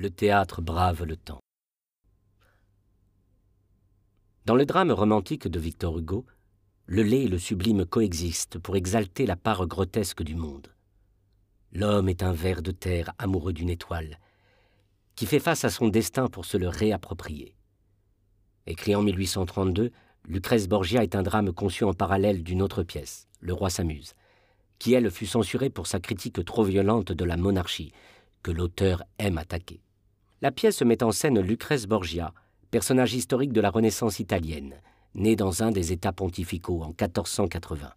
Le théâtre brave le temps. Dans le drame romantique de Victor Hugo, le laid et le sublime coexistent pour exalter la part grotesque du monde. L'homme est un ver de terre amoureux d'une étoile, qui fait face à son destin pour se le réapproprier. Écrit en 1832, Lucrèce Borgia est un drame conçu en parallèle d'une autre pièce, Le roi s'amuse, qui elle fut censurée pour sa critique trop violente de la monarchie, que l'auteur aime attaquer. La pièce met en scène Lucrèce Borgia, personnage historique de la Renaissance italienne, né dans un des États pontificaux en 1480.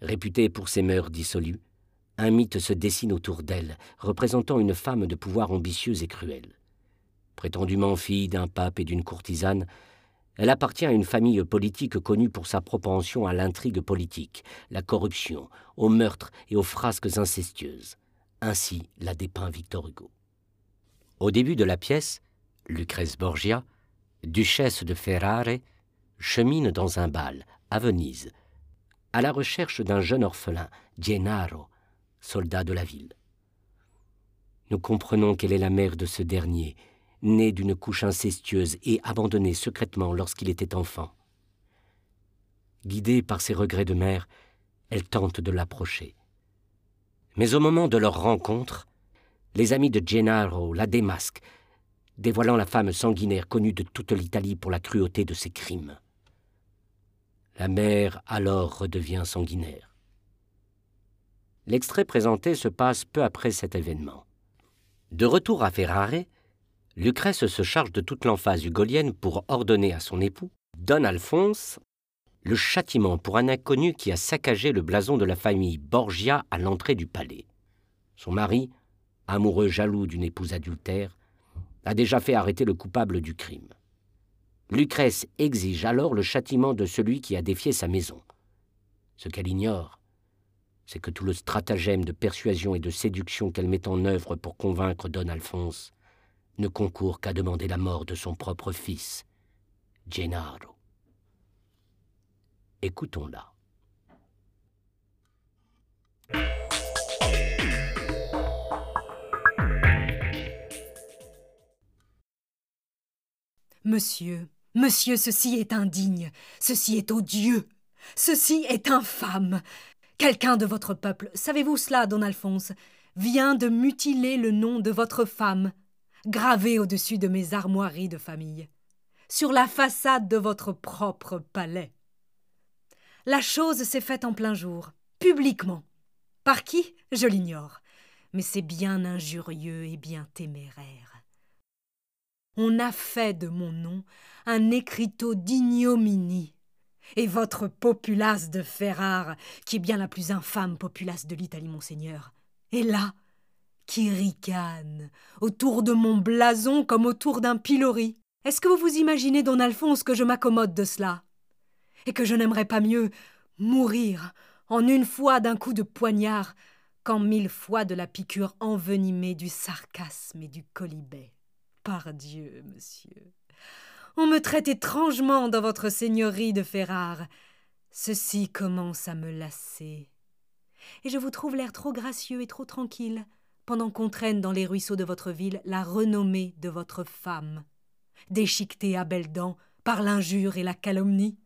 Réputée pour ses mœurs dissolues, un mythe se dessine autour d'elle, représentant une femme de pouvoir ambitieuse et cruelle. Prétendument fille d'un pape et d'une courtisane, elle appartient à une famille politique connue pour sa propension à l'intrigue politique, la corruption, au meurtre et aux frasques incestueuses. Ainsi la dépeint Victor Hugo. Au début de la pièce, Lucrèce Borgia, duchesse de Ferrare, chemine dans un bal, à Venise, à la recherche d'un jeune orphelin, Gennaro, soldat de la ville. Nous comprenons qu'elle est la mère de ce dernier, né d'une couche incestueuse et abandonné secrètement lorsqu'il était enfant. Guidée par ses regrets de mère, elle tente de l'approcher. Mais au moment de leur rencontre, les amis de Gennaro la démasquent, dévoilant la femme sanguinaire connue de toute l'Italie pour la cruauté de ses crimes. La mère alors redevient sanguinaire. L'extrait présenté se passe peu après cet événement. De retour à Ferrare, Lucrèce se charge de toute l'emphase ugolienne pour ordonner à son époux, Don Alphonse, le châtiment pour un inconnu qui a saccagé le blason de la famille Borgia à l'entrée du palais. Son mari, amoureux jaloux d'une épouse adultère, a déjà fait arrêter le coupable du crime. Lucrèce exige alors le châtiment de celui qui a défié sa maison. Ce qu'elle ignore, c'est que tout le stratagème de persuasion et de séduction qu'elle met en œuvre pour convaincre Don Alphonse ne concourt qu'à demander la mort de son propre fils, Gennaro. Écoutons-la. Monsieur, monsieur, ceci est indigne, ceci est odieux, ceci est infâme. Quelqu'un de votre peuple, savez-vous cela, don Alphonse, vient de mutiler le nom de votre femme, gravé au-dessus de mes armoiries de famille, sur la façade de votre propre palais. La chose s'est faite en plein jour, publiquement. Par qui? Je l'ignore, mais c'est bien injurieux et bien téméraire. On a fait de mon nom un écriteau d'ignominie et votre populace de Ferrare, qui est bien la plus infâme populace de l'Italie, monseigneur, est là, qui ricane, autour de mon blason comme autour d'un pilori. Est-ce que vous vous imaginez, don Alphonse, que je m'accommode de cela? Et que je n'aimerais pas mieux mourir en une fois d'un coup de poignard qu'en mille fois de la piqûre envenimée du sarcasme et du colibet? Par Dieu, monsieur. On me traite étrangement dans votre seigneurie de Ferrare. Ceci commence à me lasser. Et je vous trouve l'air trop gracieux et trop tranquille, pendant qu'on traîne dans les ruisseaux de votre ville la renommée de votre femme, déchiquetée à belles dents par l'injure et la calomnie.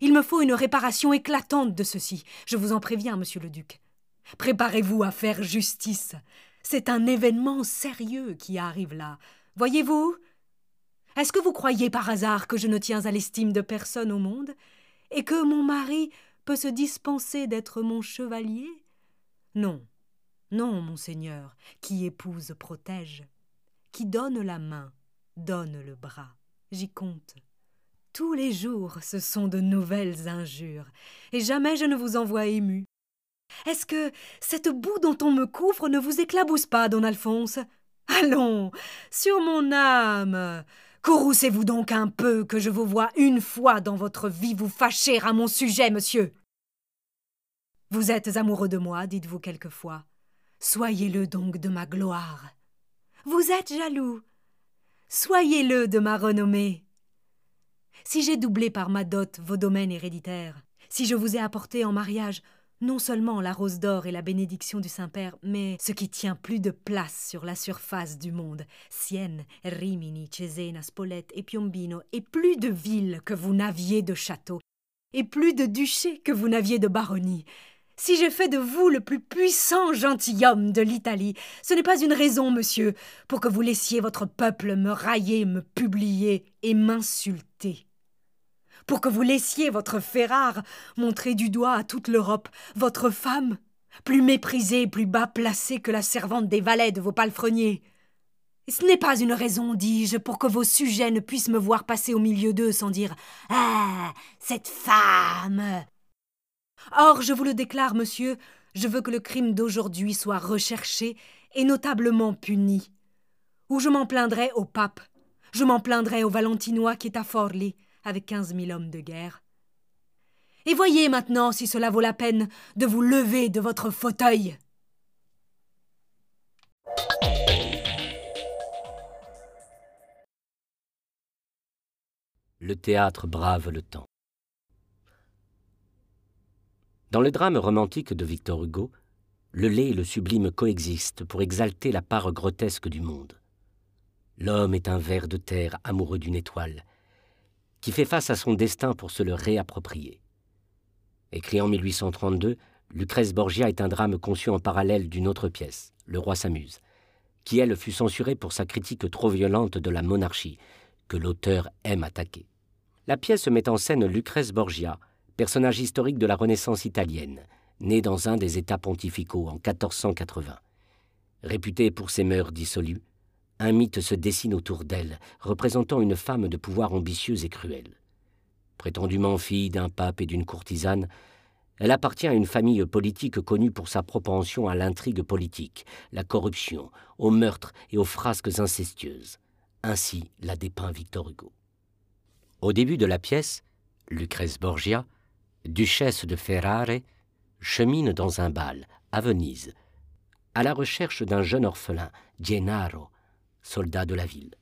Il me faut une réparation éclatante de ceci, je vous en préviens, monsieur le duc. Préparez-vous à faire justice. C'est un événement sérieux qui arrive là. Voyez-vous, est-ce que vous croyez par hasard que je ne tiens à l'estime de personne au monde, et que mon mari peut se dispenser d'être mon chevalier? Non, non, monseigneur, qui épouse protège, qui donne la main, donne le bras. J'y compte. Tous les jours, ce sont de nouvelles injures, et jamais je ne vous envoie ému. Est-ce que cette boue dont on me couvre ne vous éclabousse pas, don Alphonse? Allons, sur mon âme, Courroucez-vous donc un peu que je vous vois une fois dans votre vie vous fâcher à mon sujet, monsieur. Vous êtes amoureux de moi, dites-vous quelquefois. Soyez-le donc de ma gloire. Vous êtes jaloux. Soyez-le de ma renommée. Si j'ai doublé par ma dot vos domaines héréditaires, si je vous ai apporté en mariage non seulement la rose d'or et la bénédiction du Saint-Père, mais ce qui tient plus de place sur la surface du monde, Sienne, Rimini, Cesena, Spolète et Piombino, et plus de villes que vous n'aviez de châteaux, et plus de duchés que vous n'aviez de baronnies. Si j'ai fait de vous le plus puissant gentilhomme de l'Italie, ce n'est pas une raison, monsieur, pour que vous laissiez votre peuple me railler, me publier et m'insulter. Pour que vous laissiez votre Ferrare montrer du doigt à toute l'Europe votre femme, plus méprisée plus bas placée que la servante des valets de vos palefreniers. Ce n'est pas une raison, dis-je, pour que vos sujets ne puissent me voir passer au milieu d'eux sans dire Ah, cette femme Or, je vous le déclare, monsieur, je veux que le crime d'aujourd'hui soit recherché et notablement puni. Ou je m'en plaindrai au pape, je m'en plaindrai au Valentinois qui est à Forli, avec quinze mille hommes de guerre. Et voyez maintenant si cela vaut la peine de vous lever de votre fauteuil. Le théâtre brave le temps. Dans le drame romantique de Victor Hugo, le laid et le sublime coexistent pour exalter la part grotesque du monde. L'homme est un ver de terre amoureux d'une étoile, qui fait face à son destin pour se le réapproprier. Écrit en 1832, Lucrèce Borgia est un drame conçu en parallèle d'une autre pièce, Le roi s'amuse, qui elle fut censurée pour sa critique trop violente de la monarchie, que l'auteur aime attaquer. La pièce met en scène Lucrèce Borgia, personnage historique de la Renaissance italienne, né dans un des États pontificaux en 1480. Réputée pour ses mœurs dissolues, un mythe se dessine autour d'elle, représentant une femme de pouvoir ambitieuse et cruelle. Prétendument fille d'un pape et d'une courtisane, elle appartient à une famille politique connue pour sa propension à l'intrigue politique, la corruption, au meurtre et aux frasques incestueuses. Ainsi la dépeint Victor Hugo. Au début de la pièce, Lucrèce Borgia, duchesse de Ferrare, chemine dans un bal, à Venise, à la recherche d'un jeune orphelin, Gennaro, soldat de la ville.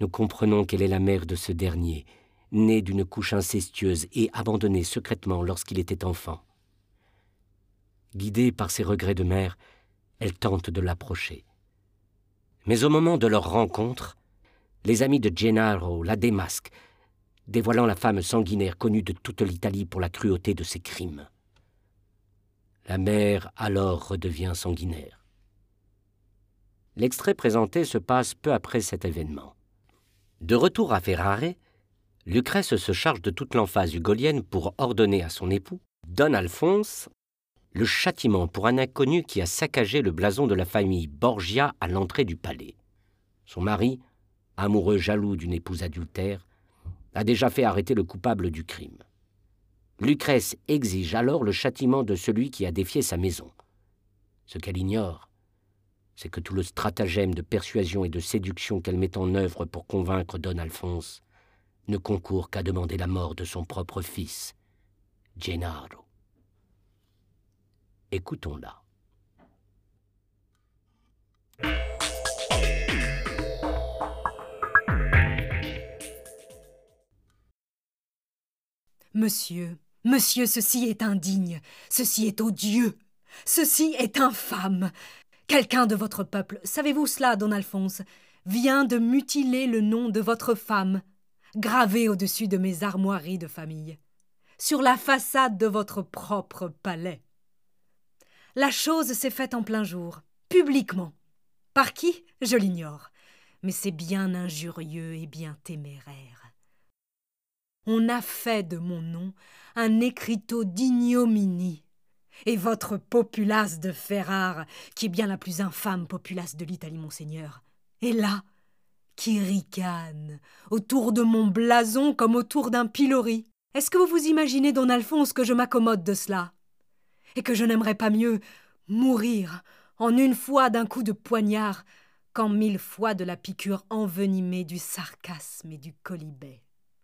Nous comprenons qu'elle est la mère de ce dernier, né d'une couche incestueuse et abandonné secrètement lorsqu'il était enfant. Guidée par ses regrets de mère, elle tente de l'approcher. Mais au moment de leur rencontre, les amis de Gennaro la démasquent, dévoilant la femme sanguinaire connue de toute l'Italie pour la cruauté de ses crimes. La mère alors redevient sanguinaire. L'extrait présenté se passe peu après cet événement. De retour à Ferrare, Lucrèce se charge de toute l'emphase hugolienne pour ordonner à son époux, Don Alphonse, le châtiment pour un inconnu qui a saccagé le blason de la famille Borgia à l'entrée du palais. Son mari, amoureux jaloux d'une épouse adultère, a déjà fait arrêter le coupable du crime. Lucrèce exige alors le châtiment de celui qui a défié sa maison. Ce qu'elle ignore, c'est que tout le stratagème de persuasion et de séduction qu'elle met en œuvre pour convaincre Don Alphonse ne concourt qu'à demander la mort de son propre fils, Gennaro. Écoutons-la. Monsieur, monsieur, ceci est indigne, ceci est odieux, ceci est infâme. Quelqu'un de votre peuple, savez-vous cela, don Alphonse, vient de mutiler le nom de votre femme, gravé au-dessus de mes armoiries de famille, sur la façade de votre propre palais. La chose s'est faite en plein jour, publiquement. Par qui? Je l'ignore, mais c'est bien injurieux et bien téméraire. On a fait de mon nom un écriteau d'ignominie et votre populace de Ferrare, qui est bien la plus infâme populace de l'Italie, monseigneur, est là, qui ricane, autour de mon blason comme autour d'un pilori. Est-ce que vous vous imaginez, don Alphonse, que je m'accommode de cela? Et que je n'aimerais pas mieux mourir en une fois d'un coup de poignard qu'en mille fois de la piqûre envenimée du sarcasme et du colibet?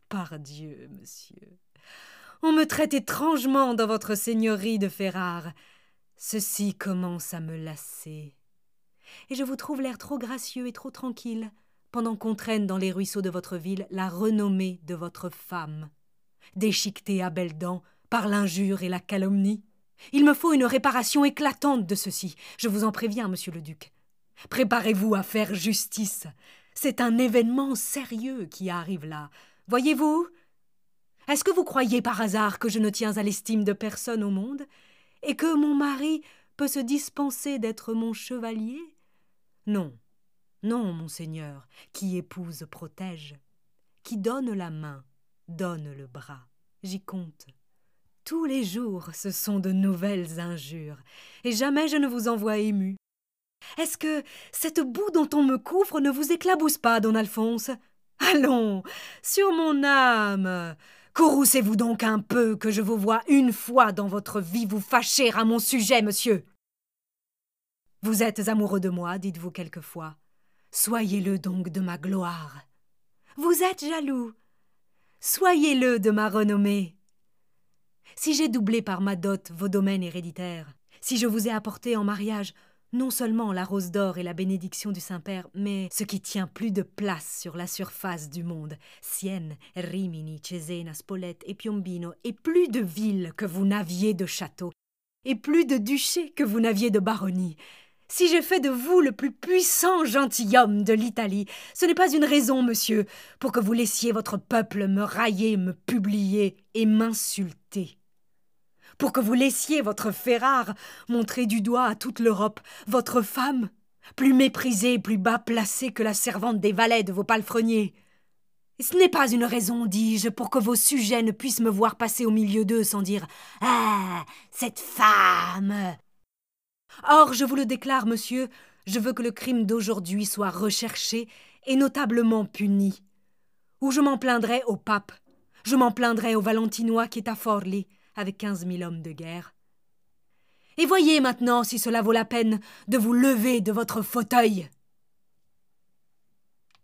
Par Dieu, monsieur. On me traite étrangement dans votre seigneurie de Ferrare. Ceci commence à me lasser. Et je vous trouve l'air trop gracieux et trop tranquille, pendant qu'on traîne dans les ruisseaux de votre ville la renommée de votre femme, déchiquetée à belles dents par l'injure et la calomnie. Il me faut une réparation éclatante de ceci. Je vous en préviens, monsieur le duc. Préparez-vous à faire justice. C'est un événement sérieux qui arrive là. Voyez-vous Est-ce que vous croyez par hasard que je ne tiens à l'estime de personne au monde et que mon mari peut se dispenser d'être mon chevalier? Non, non, monseigneur, qui épouse protège, qui donne la main, donne le bras. J'y compte. Tous les jours, ce sont de nouvelles injures, et jamais je ne vous envoie ému. Est-ce que cette boue dont on me couvre ne vous éclabousse pas, don Alphonse? Allons, sur mon âme Courroucez-vous donc un peu que je vous vois une fois dans votre vie vous fâcher à mon sujet, monsieur. Vous êtes amoureux de moi, dites-vous quelquefois. Soyez-le donc de ma gloire. Vous êtes jaloux. Soyez-le de ma renommée. Si j'ai doublé par ma dot vos domaines héréditaires, si je vous ai apporté en mariage non seulement la rose d'or et la bénédiction du Saint-Père, mais ce qui tient plus de place sur la surface du monde, Sienne, Rimini, Cesena, Spolète et Piombino, et plus de villes que vous n'aviez de châteaux, et plus de duchés que vous n'aviez de baronnies. Si j'ai fait de vous le plus puissant gentilhomme de l'Italie, ce n'est pas une raison, monsieur, pour que vous laissiez votre peuple me railler, me publier et m'insulter pour que vous laissiez votre Ferrare montrer du doigt à toute l'Europe votre femme, plus méprisée et plus bas placée que la servante des valets de vos palefreniers. ce n'est pas une raison, dis-je, pour que vos sujets ne puissent me voir passer au milieu d'eux sans dire Ah, cette femme Or, je vous le déclare, monsieur, je veux que le crime d'aujourd'hui soit recherché et notablement puni. Ou je m'en plaindrai au pape, je m'en plaindrai au Valentinois qui est à Forli, avec quinze mille hommes de guerre. Et voyez maintenant si cela vaut la peine de vous lever de votre fauteuil.